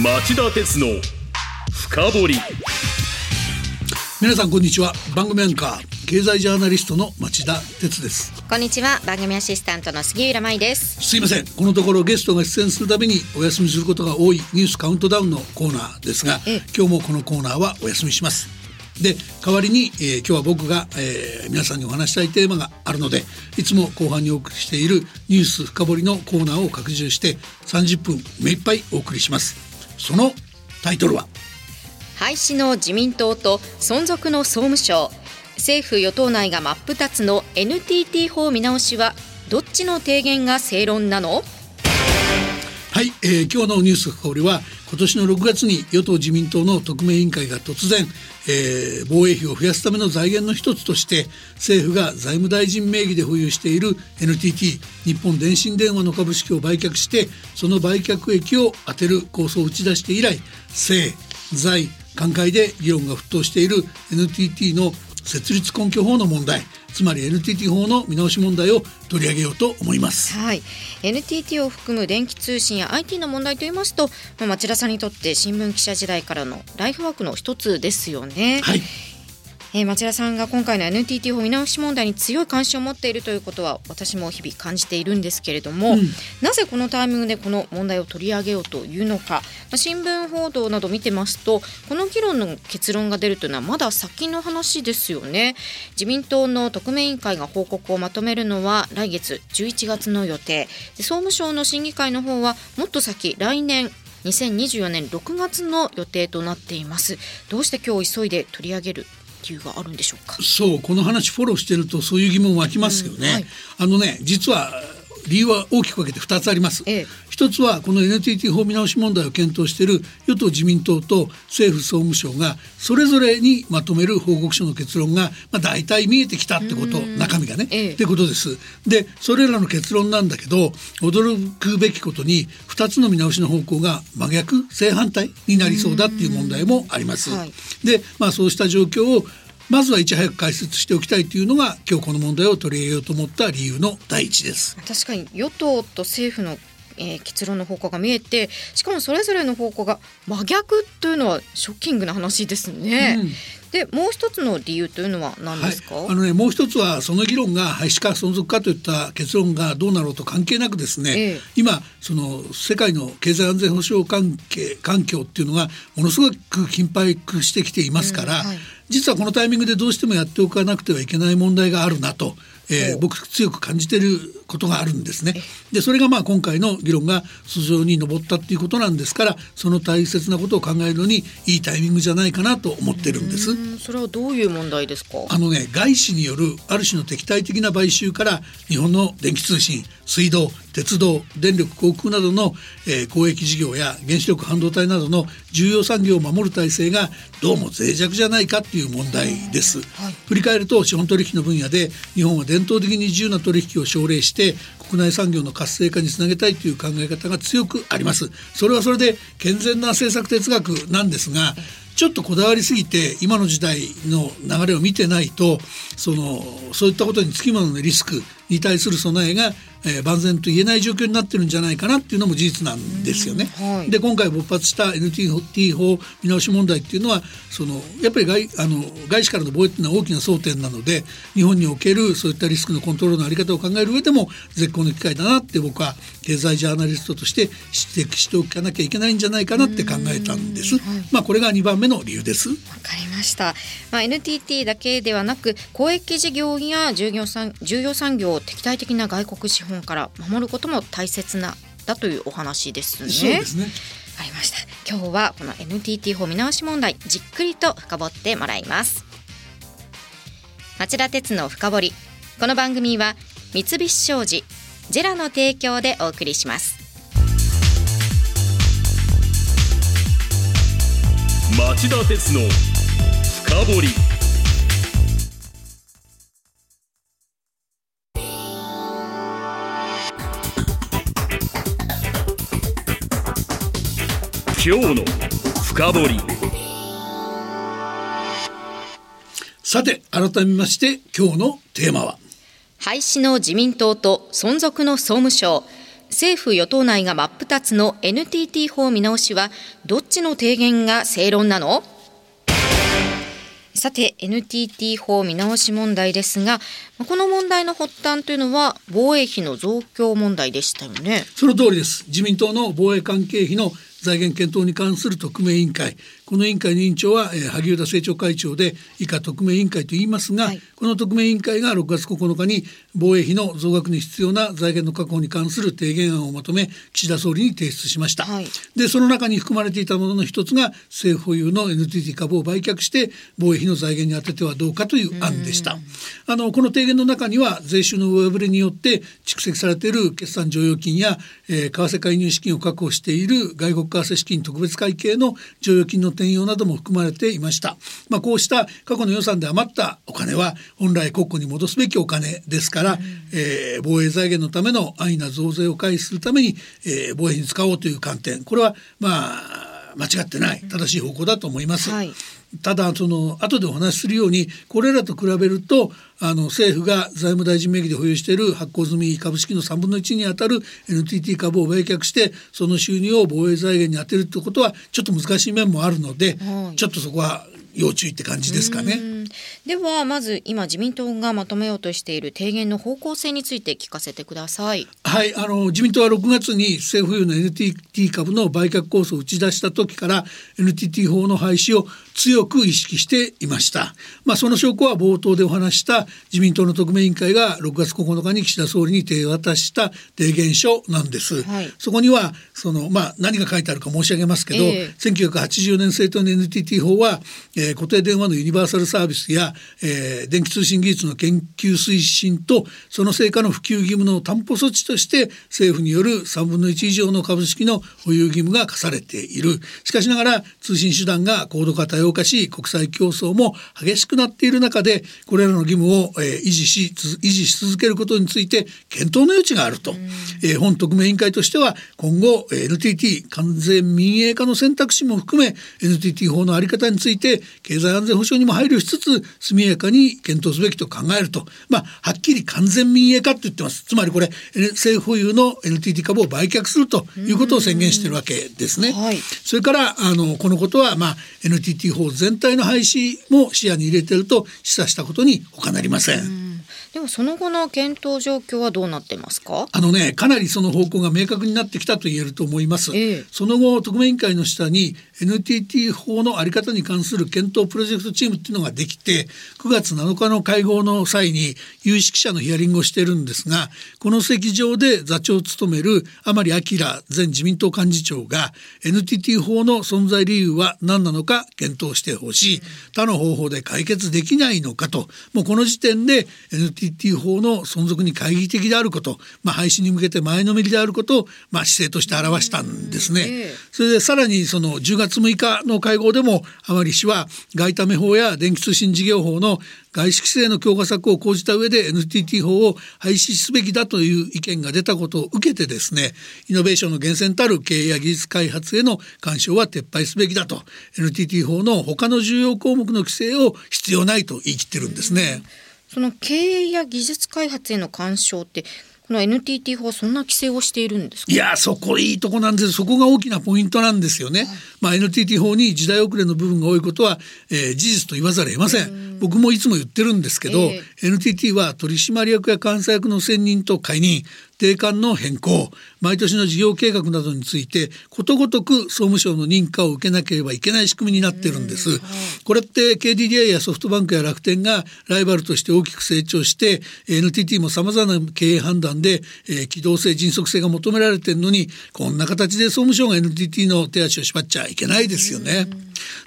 町田鉄の深掘り。皆さんこんにちは。番組アンカー経済ジャーナリストの町田鉄です。こんにちは。番組アシスタントの杉浦舞です。すいません。このところゲストが出演するためにお休みすることが多いニュースカウントダウンのコーナーですが今日もこのコーナーはお休みします。で代わりに、えー、今日は僕が、えー、皆さんにお話したいテーマがあるのでいつも後半にお送りしているニュース深掘りのコーナーを拡充して30分目いっぱいお送りしますそのタイトルは？廃止の自民党と存続の総務省。政府与党内が真っ二つの NTT 法見直しはどっちの提言が正論なの？はい、えー、今日のニュース深掘りは今年の6月に与党自民党の特命委員会が突然、えー、防衛費を増やすための財源の一つとして政府が財務大臣名義で保有している NTT 日本電信電話の株式を売却してその売却益を充てる構想を打ち出して以来政財官会で議論が沸騰している NTT の設立根拠法の問題。つまり NTT 法の見直し問題を取り上げようと思います。はい、NTT を含む電気通信や IT の問題といいますと、まあ、町田さんにとって新聞記者時代からのライフワークの一つですよね。はい。えー、町田さんが今回の NTT 法見直し問題に強い関心を持っているということは私も日々感じているんですけれども、うん、なぜこのタイミングでこの問題を取り上げようというのか、まあ、新聞報道など見てますとこの議論の結論が出るというのはまだ先の話ですよね。自民党の特命委員会が報告をまとめるのは来月11月の予定。で総務省の審議会の方はもっと先来年2024年6月の予定となっています。どうして今日急いで取り上げる理由があるんでしょうか？そうこの話フォローしてるとそういう疑問湧きますよね、うんはい、あのね実は理由は大きく分けて2つあります、ええ、一つはこの NTT 法見直し問題を検討している与党自民党と政府総務省がそれぞれにまとめる報告書の結論が、まあ、大体見えてきたってこと中身がね、ええ。ってことです。でそれらの結論なんだけど驚くべきことに2つの見直しの方向が真逆正反対になりそうだっていう問題もあります。はい、で、まあ、そうした状況をまずはいち早く解説しておきたいというのが今日この問題を取り入れようと思った理由の第一です。確かに与党と政府のえー、結論の方向が見えてしかもそれぞれの方向が真逆というのはショッキングな話ですね。うん、でもう一つの理由というのは何ですか、はい、あのねもう一つはその議論が廃止か存続かといった結論がどうなろうと関係なくですね、ええ、今その世界の経済安全保障関係環境っていうのがものすごく緊迫してきていますから、うんはい。実はこのタイミングでどうしてもやっておかなくてはいけない問題があるなと、えー、僕強く感じていることがあるんですね。でそれがまあ今回の議論が素性に上ったっていうことなんですからその大切なことを考えるのにいいタイミングじゃないかなと思ってるんです。それはどういう問題ですか？あのね外資によるある種の敵対的な買収から日本の電気通信水道鉄道電力航空などの、えー、公益事業や原子力半導体などの重要産業を守る体制がどうも脆弱じゃないかっていう問題です、はい、振り返ると資本取引の分野で日本は伝統的に自由な取引を奨励して国内産業の活性化につなげたいという考え方が強くあります。それはそれで健全な政策哲学なんですがちょっとこだわりすぎて今の時代の流れを見てないとそのそういったことにつきもののリスクに対する備えがえー、万全と言えない状況になってるんじゃないかなっていうのも事実なんですよね。はい、で今回勃発した NTT 法見直し問題っていうのはそのやっぱり外あの外資からの防衛っていうのは大きな争点なので日本におけるそういったリスクのコントロールの在り方を考える上でも絶好の機会だなって僕は経済ジャーナリストとして指摘しておかなきゃいけないんじゃないかなって考えたんです。はい、まあこれが2番目の理由です。わかりました。まあ NTT だけではなく公益事業や重業産重要産業を敵対的な外国資本から守ることも大切なだというお話ですね。そうですね。ありました。今日はこの NTT 法見直し問題じっくりと深掘ってもらいます。町田鉄の深掘り。この番組は三菱商事ジェラの提供でお送りします。町田鉄の深掘り。今日の深掘り。さて改めまして今日のテーマは。廃止の自民党と存続の総務省。政府与党内が真っ二つの NTT 法見直しはどっちの提言が正論なの？さて NTT 法見直し問題ですがこの問題の発端というのは防衛費の増強問題でしたよね。その通りです。自民党の防衛関係費の財源検討に関する特命委員会この委員会の委員長は、えー、萩生田政調会長で以下特命委員会と言いますが、はい、この特命委員会が6月9日に防衛費の増額に必要な財源の確保に関する提言案をまとめ岸田総理に提出しました、はい、でその中に含まれていたものの一つが政府保有の NTT 株を売却して防衛費の財源に充ててはどうかという案でした。あのこの提言の中には税収の上振れによって蓄積されている決算剰余金や、えー、為替介入資金を確保している外国為替資金特別会計の剰余金の転用なども含まれていました。まあ、こうした過去の予算で余ったお金は本来国庫に戻すべきお金ですから、うん、えー、防衛財源のための安易な増税を回避するために、えー、防衛に使おうという観点これはまあ間違ってない正しい方向だと思います。はい。ただその後でお話しするようにこれらと比べるとあの政府が財務大臣名義で保有している発行済み株式の3分の1にあたる NTT 株を売却してその収入を防衛財源に充てるということはちょっと難しい面もあるので、はい、ちょっとそこは要注意って感じですかね。ではまず今自民党がまとめようとしている提言の方向性について聞かせてください。はいあの自民党は6月に政府有の NTT 株の売却構想を打ち出した時から NTT 法の廃止を強く意識していました。まあその証拠は冒頭でお話した自民党の特命委員会が6月9日に岸田総理に手渡した提言書なんです。はい、そこにはそのまあ何が書いてあるか申し上げますけど、えー、1980年制定の NTT 法は、えー、固定電話のユニバーサルサービスや、えー、電気通信技術の研究推進とその成果の普及義務の担保措置として政府による3分の1以上の株式の保有義務が課されているしかしながら通信手段が高度化多様化し国際競争も激しくなっている中でこれらの義務を、えー、維持し維持し続けることについて検討の余地があると、えー、本特命委員会としては今後 NTT 完全民営化の選択肢も含め NTT 法の在り方について経済安全保障にも配慮しつつ速やかに検討すべきと考えると。まあはっきり完全民営化って言ってます。つまりこれ政府保有の NTT 株を売却するということを宣言しているわけですね。はい、それからあのこのことは、まあ、NTT 法全体の廃止も視野に入れていると示唆したことに他なりません。でもその後の検討状況はどうなってますか？あのねかなりその方向が明確になってきたと言えると思います、ええ、その後特命委員会の下に NTT 法のあり方に関する検討プロジェクトチームっていうのができて9月7日の会合の際に有識者のヒアリングをしているんですがこの席上で座長を務める甘利明前自民党幹事長が NTT 法の存在理由は何なのか検討してほしい。他の方法で解決できないのかと。もうこの時点で NTT 法の存続に懐疑的であること、まあ、廃止に向けて前のめりであることを、まあ、姿勢として表したんですね。それでさらにその10月6日の会合でも甘利氏は外為法や電気通信事業法の外資規制の強化策を講じた上で NTT 法を廃止すべきだという意見が出たことを受けてですねイノベーションの源泉たる経営や技術開発への干渉は撤廃すべきだと NTT 法の他の重要項目の規制を必要ないと言い切ってるんですね。その経営や技術開発への干渉っての NTT 法はそんな規制をしているんですいやそこいいとこなんですそこが大きなポイントなんですよね、はい、まあ NTT 法に時代遅れの部分が多いことは、えー、事実と言わざるを得ません。僕もいつも言ってるんですけど、えー、NTT は取締役や監査役の選任と解任定款の変更毎年の事業計画などについてことごとく総務省の認可を受けなければいけない仕組みになってるんです。これって KDDI やソフトバンクや楽天がライバルとして大きく成長して NTT もさまざまな経営判断で、えー、機動性迅速性が求められてるのにこんな形で総務省が NTT の手足を縛っちゃいけないですよね。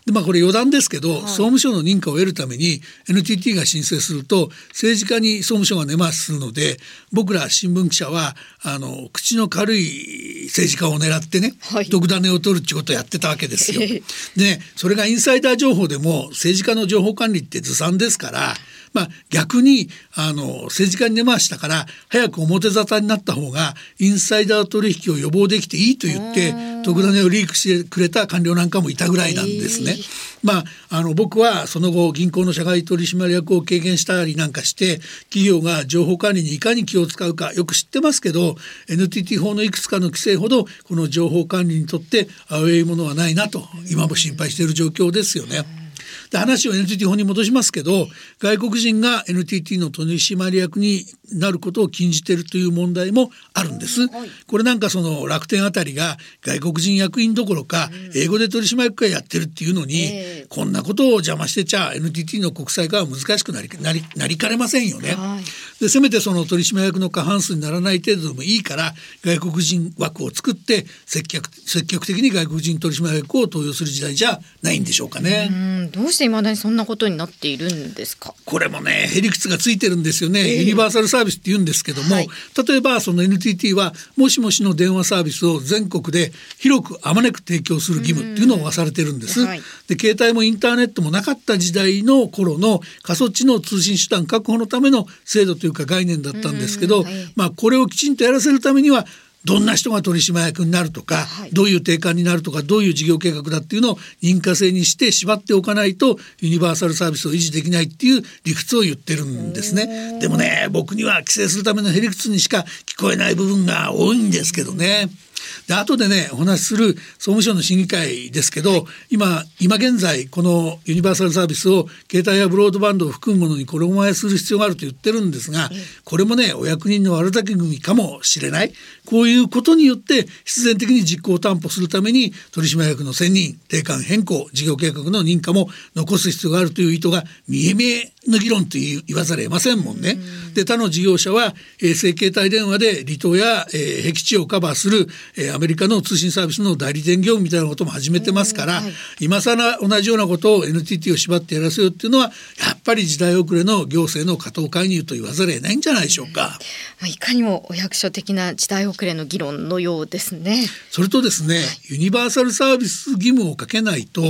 でまあこれ余談ですけど、はい、総務省の認可を得るために NTT が申請すると政治家に総務省が根回しするので僕ら新聞記者はあの口の軽い政治家を狙ってね、はい、毒種を取るってことをやってたわけですよ。で、ね、それがインサイダー情報でも政治家の情報管理ってずさんですからまあ、逆にあの政治家に根回したから早く表沙汰になった方がインサイダー取引を予防できていいと言って特ダネをリークしてくれた官僚なんかもいたぐらいなんですね。えー、まあ、あの僕はその後銀行の社外取締役を経験したりなんかして企業が情報管理にいかに気を使うかよく知ってますけど NTT 法のいくつかの規制ほどこの情報管理にとって危ういものはないなと今も心配している状況ですよね。で話を NTT 法に戻しますけど外国人が NTT の取締役になることを禁じているという問題もあるんです。これなんかその楽天あたりが外国人役員どころか英語で取締役会やってるっていうのに、こんなことを邪魔してちゃ NTT の国際化は難しくなりなりなりかねませんよね。でせめてその取締役の過半数にならない程度でもいいから外国人枠を作って積極積極的に外国人取締役を登用する時代じゃないんでしょうかね。どうして未だにそんなことになっているんですか？これもねへりくつがついてるんですよね。ユニバーサルサービスって言うんですけども、はい、例えばその NTT はもしもしの電話サービスを全国で広くあまねく提供する義務っていうのを課されてるんです。はい、で携帯もインターネットもなかった時代の頃の過疎地の通信手段確保のための制度というか概念だったんですけど、はい、まあこれをきちんとやらせるためにはどんな人が取締役になるとか、はい、どういう定款になるとかどういう事業計画だっていうのを認可制にして縛っておかないとユニバーサルサービスを維持できないっていう理屈を言ってるんですね。でもね僕には規制するためのへりくつにしか聞こえない部分が多いんですけどね。で後でねお話しする総務省の審議会ですけど今今現在このユニバーサルサービスを携帯やブロードバンドを含むものに衣替えする必要があると言ってるんですがこれもねお役人の悪巧みかもしれない。こういうことによって必然的に実行を担保するために取締役の選任定款変更事業計画の認可も残す必要があるという意図が見え見えの議論と言わざるを得ませんもんね。で他の事業者は衛星携帯電話で離島や、えー、僻地をカバーする、えー、アメリカの通信サービスの代理店業務みたいなことも始めてますから、はい、今更同じようなことを NTT を縛ってやらせようっていうのはやっぱり時代遅れの行政の過当介入と言わざるを得ないんじゃないでしょうか。うん、いかにもお役所的な時代遅れの議論のようですね。それとですね、はい、ユニバーサルサービス義務をかけないと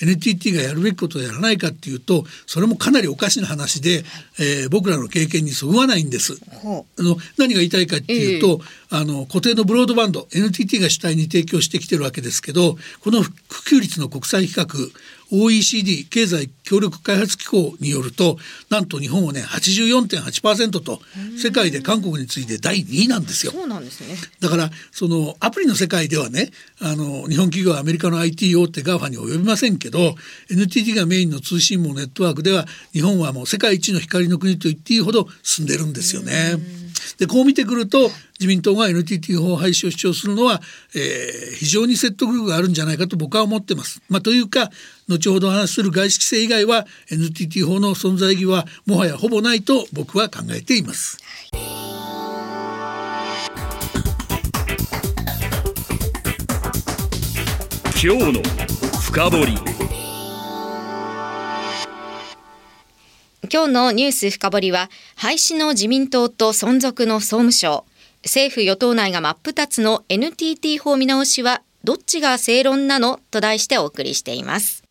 NTT がやるべきことをやらないかっていうとそれもかなりおかしな話で、えー、僕らの経験にそぐわないんです。あの何が言いたいかっていうと、えー、あの固定のブロードバンド NTT が主体に提供してきてるわけですけどこの普及率の国際比較 OECD 経済協力開発機構によるとなんと日本はね84.8%と世界で韓国に次いで第2位なんですよ。そうなんですねだからそのアプリの世界ではねあの日本企業はアメリカの IT 大手 GAFA に及びませんけど NTT がメインの通信網ネットワークでは日本はもう世界一の光の国と言っていいほど進んでるんですよね。でこう見てくると自民党が NTT 法廃止を主張するのは、えー、非常に説得力があるんじゃないかと僕は思ってます。まあ、というか後ほど話する外資規制以外は NTT 法の存在意義はもはやほぼないと僕は考えています。今日の深掘今日のニュース深掘りは廃止の自民党と存続の総務省。政府与党内が真っ二つの NTT 法見直しはどっちが正論なのと題してお送りしています。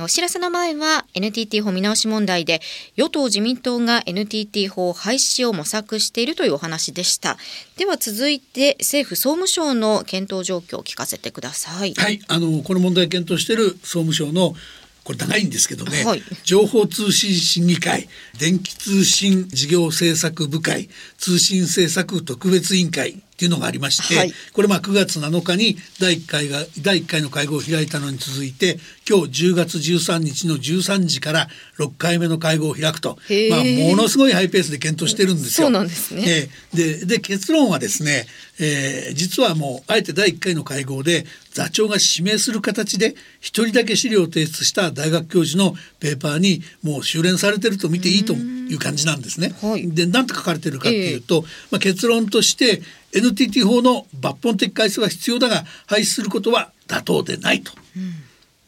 お知らせの前は NTT 法見直し問題で与党自民党が NTT 法廃止を模索しているというお話でした。では続いて政府総務省の検討状況を聞かせてください。はいあのこの問題検討している総務省のこれ長いんですけどね、はい、情報通信審議会電気通信事業政策部会通信政策特別委員会っていうのがありまして、はい、これまあ9月7日に第1回が第1回の会合を開いたのに続いて今日10月13日の13時から6回目の会合を開くと、まあ、ものすごいハイペースで検討してるんですよ。そうなんですね、えー、でで結論はですね、えー、実はもうあえて第1回の会合で座長が指名する形で一人だけ資料を提出した大学教授のペーパーにもう修練されてると見ていいという感じなんですね。はい、で何て書かれてるかっていうと、えー、まあ、結論として NTT 法の抜本的改正は必要だが廃止することは妥当でないと。うん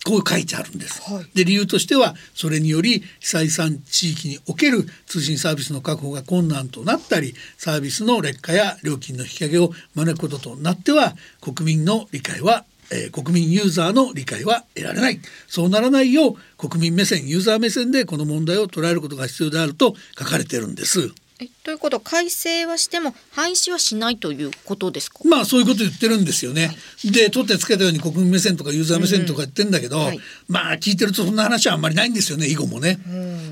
こう書いてあるんです。はい、で理由としてはそれにより被災産地域における通信サービスの確保が困難となったりサービスの劣化や料金の引き上げを招くこととなっては国民の理解はえー、国民ユーザーの理解は得られないそうならないよう国民目線ユーザー目線でこの問題を捉えることが必要であると書かれているんです。えということ改正はしても廃止はしないということですか？まあそういうこと言ってるんですよね。はい、で取ってつけたように国民目線とかユーザー目線とか言ってんだけど、うん。はい、まあ聞いてるとそんな話はあんまりないんですよね以後もね。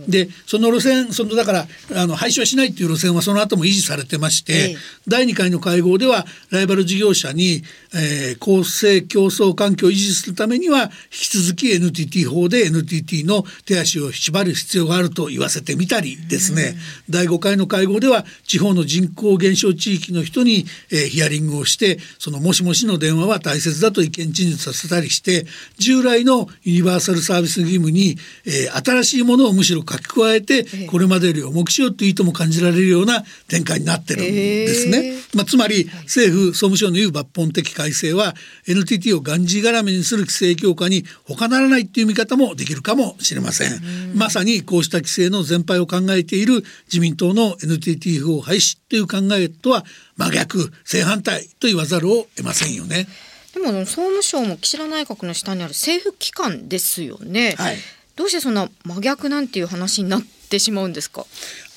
でその路線そのだからあの廃止はしないっていう路線はその後も維持されてまして、ええ、第2回の会合ではライバル事業者に、えー、公正競争環境を維持するためには引き続き NTT 法で NTT の手足を縛る必要があると言わせてみたりですね、第5回の会合では地方の人口減少地域の人に、えー、ヒアリングをしてそのもしもしの電話は大切だと意見陳述させたりして従来のユニバーサルサービス義務に、えー、新しいものをむしろ書き加えてこれまでより重くしようという意図も感じられるような展開になってるんですね。えー、まあ、つまり政府総務省の言う抜本的改正は NTT をがんじがらめにする規制強化に他ならないっていう見方もできるかもしれません。まさにこうした規制の全廃を考えている自民党の NTT 法廃止という考えとは真逆正反対と言わざるを得ませんよね。でも総務省も岸田内閣の下にある政府機関ですよね。はい、どうしてそんな真逆なんていう話になってしまうんですか？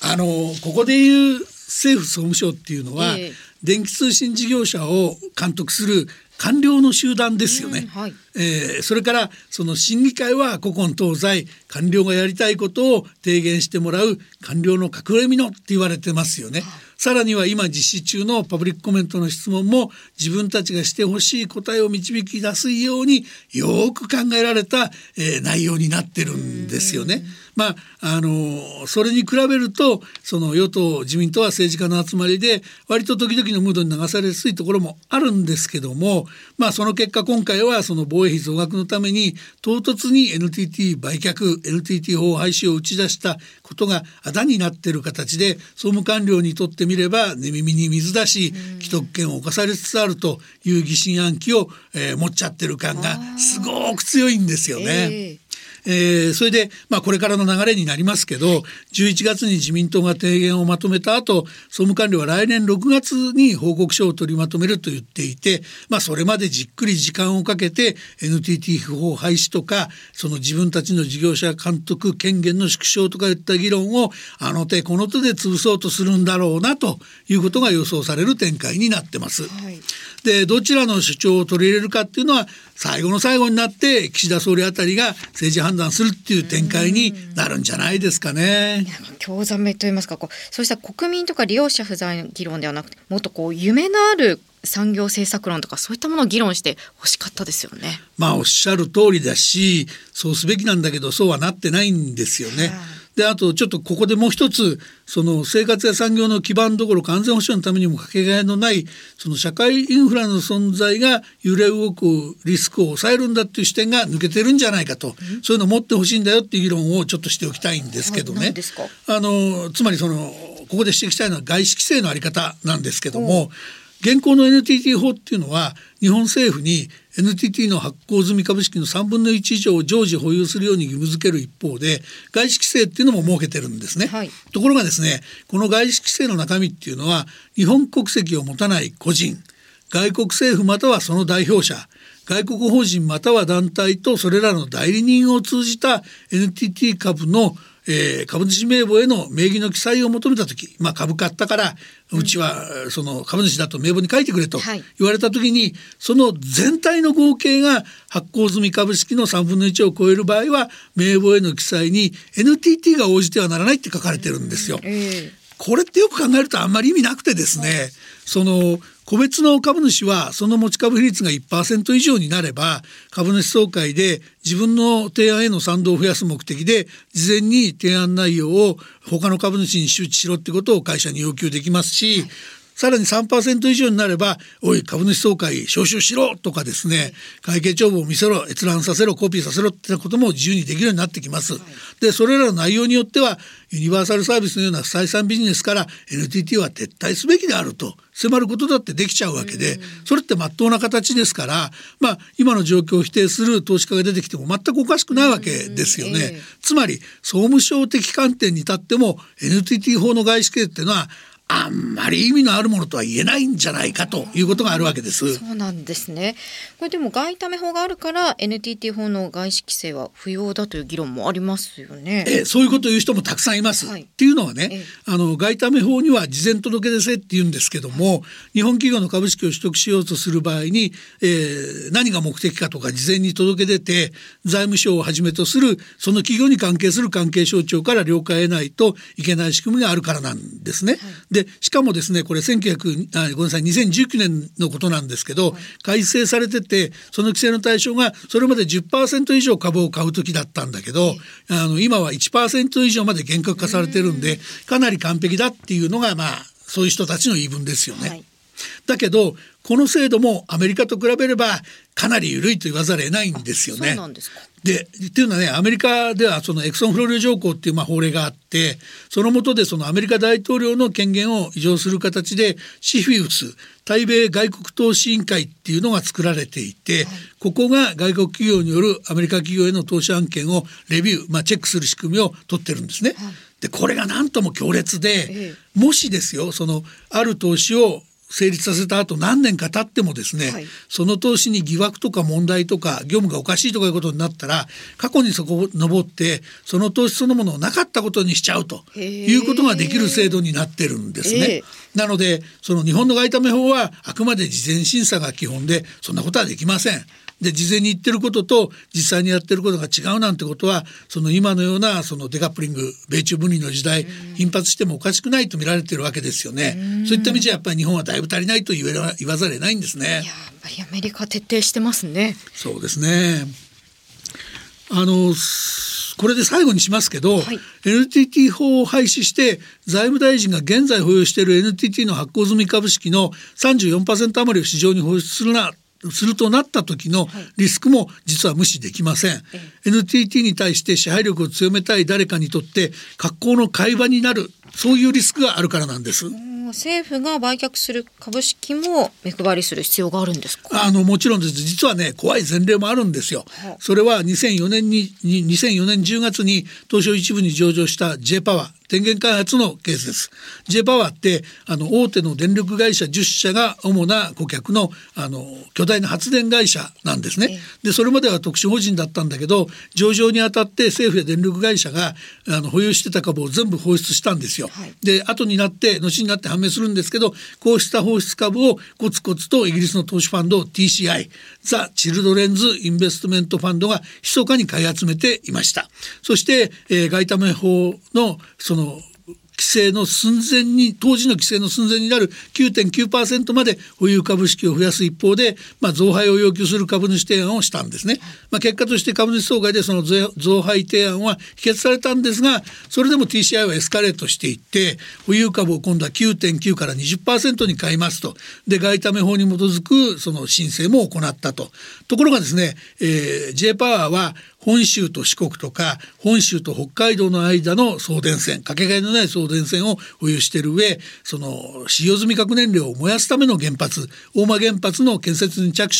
あのここでいう政府総務省っていうのは、えー、電気通信事業者を監督する官僚の集団ですよね、うんはい、えー、それからその審議会は古今東西官僚がやりたいことを提言してもらう官僚の隠れみのって言われてますよね。さらには今実施中のパブリックコメントの質問も自分たちがしてほしい答えを導き出すようによく考えられた、えー、内容になってるんですよね。まああのそれに比べるとその与党自民党は政治家の集まりで割と時々のムードに流されやすいところもあるんですけどもまあその結果今回はその防衛費増額のために唐突に NTT 売却 NTT 法廃止を打ち出したことがあだになっている形で総務官僚にとってみれば寝耳に水だし既得権を侵されつつあるという疑心暗鬼を、えー、持っちゃってる感がすごく強いんですよね。えーえー、それで、まあ、これからの流れになりますけど11月に自民党が提言をまとめた後総務官僚は来年6月に報告書を取りまとめると言っていて、まあ、それまでじっくり時間をかけて NTT 不法廃止とかその自分たちの事業者監督権限の縮小とかいった議論をあの手この手で潰そうとするんだろうなということが予想される展開になってます。はい、でどちらの主張を取り入れるかっていうのは最後の最後になって岸田総理あたりが政治判断するっていう展開になるんじゃないですかね。興ざめと言いますかこうそうした国民とか利用者不在の議論ではなくてもっとこう夢のある産業政策論とかそういったものを議論して欲しかったですよね。まあおっしゃる通りだしそうすべきなんだけどそうはなってないんですよね。であとちょっとここでもう一つその生活や産業の基盤どころか安全保障のためにもかけがえのないその社会インフラの存在が揺れ動くリスクを抑えるんだっていう視点が抜けてるんじゃないかと、そういうのを持ってほしいんだよっていう議論をちょっとしておきたいんですけどね。あのつまりそのここで指摘したいのは外資規制のあり方なんですけども。現行の NTT 法っていうのは日本政府に NTT の発行済み株式の3分の1以上を常時保有するように義務付ける一方で外資規制っていうのも設けてるんですね、はい、ところがですねこの外資規制の中身っていうのは日本国籍を持たない個人外国政府またはその代表者外国法人または団体とそれらの代理人を通じた NTT 株のえー、株主名簿への名義の記載を求めた時、まあ、株買ったからうちはその株主だと名簿に書いてくれと言われた時に、はい、その全体の合計が発行済み株式の3分の1を超える場合は名簿への記載に NTT が応じてはならないって書かれてるんですよ。えー、これってよく考えるとあんまり意味なくてですね、その個別の株主はその持ち株比率が1%以上になれば株主総会で自分の提案への賛同を増やす目的で事前に提案内容を他の株主に周知しろってことを会社に要求できますし、さらに3%以上になれば「おい株主総会招集しろ」とかですね会計帳簿を見せろ閲覧させろコピーさせろってことも自由にできるようになってきます。でそれらの内容によってはユニバーサルサービスのような不採算ビジネスから NTT は撤退すべきであると迫ることだってできちゃうわけでそれって真っ当な形ですからまあ今の状況を否定する投資家が出てきても全くおかしくないわけですよね。つまり総務省的観点に立っても NTT 法の外資系っていうのはあんまり意味のあるものとは言えないんじゃないかということがあるわけです。そうなんですね。これでも外為法があるから NTT 法の外資規制は不要だという議論もありますよね。えそういうことを言う人もたくさんいます。はい、っていうのはね、あの外為法には事前届出制って言うんですけども、日本企業の株式を取得しようとする場合に、えー、何が目的かとか事前に届け出て財務省をはじめとするその企業に関係する関係省庁から了解得ないといけない仕組みがあるからなんですね。はいでしかもですねこれ1900あごめんなさい2019年のことなんですけど、はい、改正されててその規制の対象がそれまで10%以上株を買う時だったんだけど、はい、あの今は1%以上まで厳格化されてるんでかなり完璧だっていうのがまあそういう人たちの言い分ですよね。はい、だけどこの制度もアメリカと比べればかなり緩いと言わざるを得ないんですよね。でっていうのはねアメリカではそのエクソンフローリ条項っていうまあ法令があってその下でそのアメリカ大統領の権限を移譲する形でシフィウス対米外国投資委員会っていうのが作られていて、はい、ここが外国企業によるアメリカ企業への投資案件をレビュー、まあ、チェックする仕組みを取ってるんですね。はい、でこれがなんとも強烈で、ええ、もしですよそのある投資を成立させた後何年か経ってもですね、はい、その投資に疑惑とか問題とか業務がおかしいとかいうことになったら過去にそこを登ってその投資そのものをなかったことにしちゃうということができる制度になってるんですね。なのでその日本の外為法はあくまで事前審査が基本でそんなことはできません。で事前に言ってることと実際にやってることが違うなんてことはその今のようなそのデカップリング米中分離の時代頻発してもおかしくないと見られてるわけですよね。そういった意味じゃやっぱり日本はだいぶ足りないと言わ言わざるを得ないんですね。やっぱりアメリカ徹底してますね。そうですね。あのこれで最後にしますけど、はい、NTT 法を廃止して財務大臣が現在保有している NTT の発行済み株式の34%余りを市場に放出するなするとなった時のリスクも実は無視できません、はい、NTT に対して支配力を強めたい誰かにとって格好の会話になる。そういうリスクがあるからなんです。政府が売却する株式も目配りする必要があるんですか？あのもちろんです。実はね怖い前例もあるんですよ、それは2004年に2004年10月に東証一部に上場した J パワー電源開発のケースです。J パワーってあの大手の電力会社10社が主な顧客のあの巨大な発電会社なんですね、でそれまでは特殊法人だったんだけど上場にあたって政府や電力会社があの保有してた株を全部放出したんですよ、はい、で後になって後になって判明するんですけどこうした放出株をコツコツとイギリスの投資ファンド TCI ザ・チルドレンズ・インベストメントファンドが密かに買い集めていました。そして、えー、外為法のその規制の寸前に当時の規制の寸前になる9.9%まで保有株式を増やす一方で、まあ、増配を要求する株主提案をしたんですね、まあ、結果として株主総会でその増配提案は否決されたんですがそれでも TCI はエスカレートしていって保有株を今度は9.9から20%に買いますと。で外為法に基づくその申請も行ったとところがですね、えー、J パワーは本州と四国とか本州と北海道の間の送電線かけがえのない送電線を保有している上その使用済み核燃料を燃やすための原発大間原発の建設に着手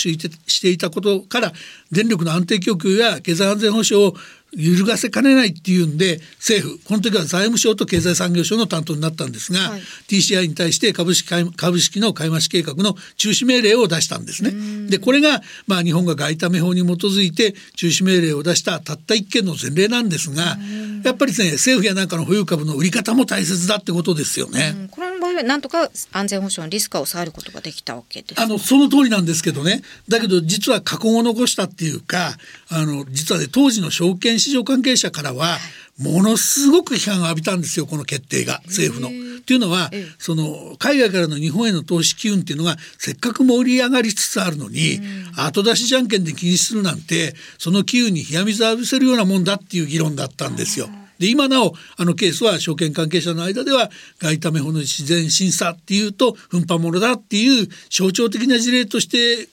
していたことから電力の安定供給や経済安全保障を揺るがせかねないっていうんで政府この時は財務省と経済産業省の担当になったんですが、はい、TCI に対して株式株式の買い増し計画の中止命令を出したんですね。でこれが、まあ、日本が外為法に基づいて中止命令を出したたった一件の前例なんですがやっぱりね政府やなんかの保有株の売り方も大切だってことですよね。これの場合はなんとか安全保障のリスクを抑えることができたわけです、あのその通りなんですけどね。だけど実は過去を残したっていうかあの実はね当時の証券市場関係者からはものすごく批判を浴びたんですよこの決定が政府の。っていうのはその海外からの日本への投資機運っていうのがせっかく盛り上がりつつあるのに後出しじゃんけんで禁止するなんてその機運に冷や水浴びせるようなもんだっていう議論だったんですよ。で今なおあのケースは証券関係者の間では外為法の自然審査っていうと奮発ものだっていう象徴的な事例として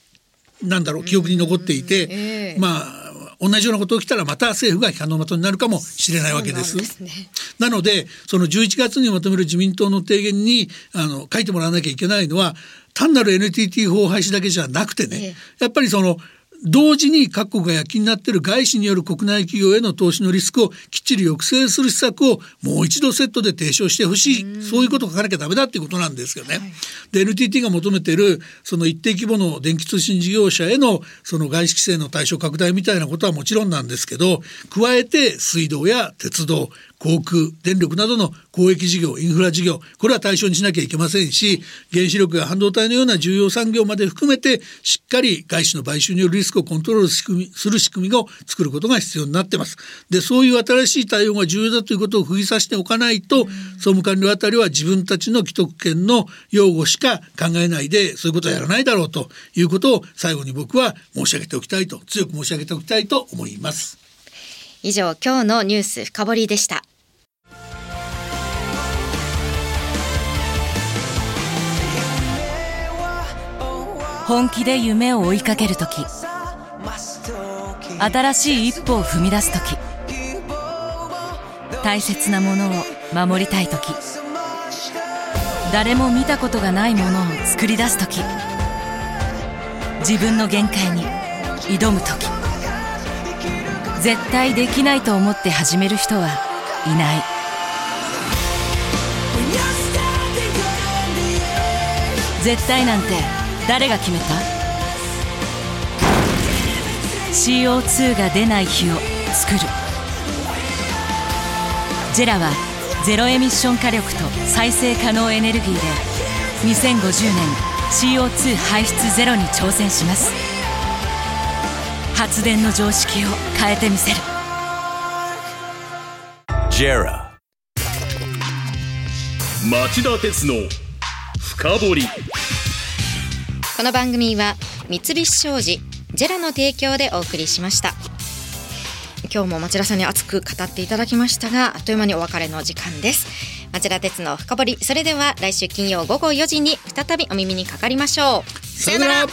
なんだろう記憶に残っていて、えー、まあ同じようなこと起きたらまた政府が批判の的になるかもしれないわけです。な、ね、のでその11月にまとめる自民党の提言にあの書いてもらわなきゃいけないのは単なる NTT 法廃止だけじゃなくてね、ええ、やっぱりその同時に各国が躍起になっている外資による国内企業への投資のリスクをきっちり抑制する施策をもう一度セットで提唱してほしいそういうことを書かなきゃダメだっていうことなんですよね。はい、で NTT が求めているその一定規模の電気通信事業者へのその外資規制の対象拡大みたいなことはもちろんなんですけど加えて水道や鉄道航空電力などの公益事業インフラ事業これは対象にしなきゃいけませんし原子力や半導体のような重要産業まで含めてしっかり外資の買収によるリスクをコントロールする仕組みを作ることが必要になってます。でそういう新しい対応が重要だということを釘刺しておかないと、総務官僚あたりは自分たちの既得権の擁護しか考えないでそういうことはやらないだろうということを最後に僕は申し上げておきたいと強く申し上げておきたいと思います。以上今日のニュース深掘りでした。本気で夢を追いかける時。新しい一歩を踏み出す時。大切なものを守りたい時。誰も見たことがないものを作り出す時。自分の限界に挑む時。絶対できないと思って始める人はいない。絶対なんて誰が決めた？CO2 が出ない日を作る。ジェラはゼロエミッション火力と再生可能エネルギーで2050年 CO2 排出ゼロに挑戦します。発電の常識を変えてみせる。ジェラ町田鉄の深掘り。この番組は三菱商事ジェラの提供でお送りしました。今日も町田さんに熱く語っていただきましたがあっという間にお別れの時間です。町田鉄の深掘り。それでは来週金曜午後4時に再びお耳にかかりましょう。さよなら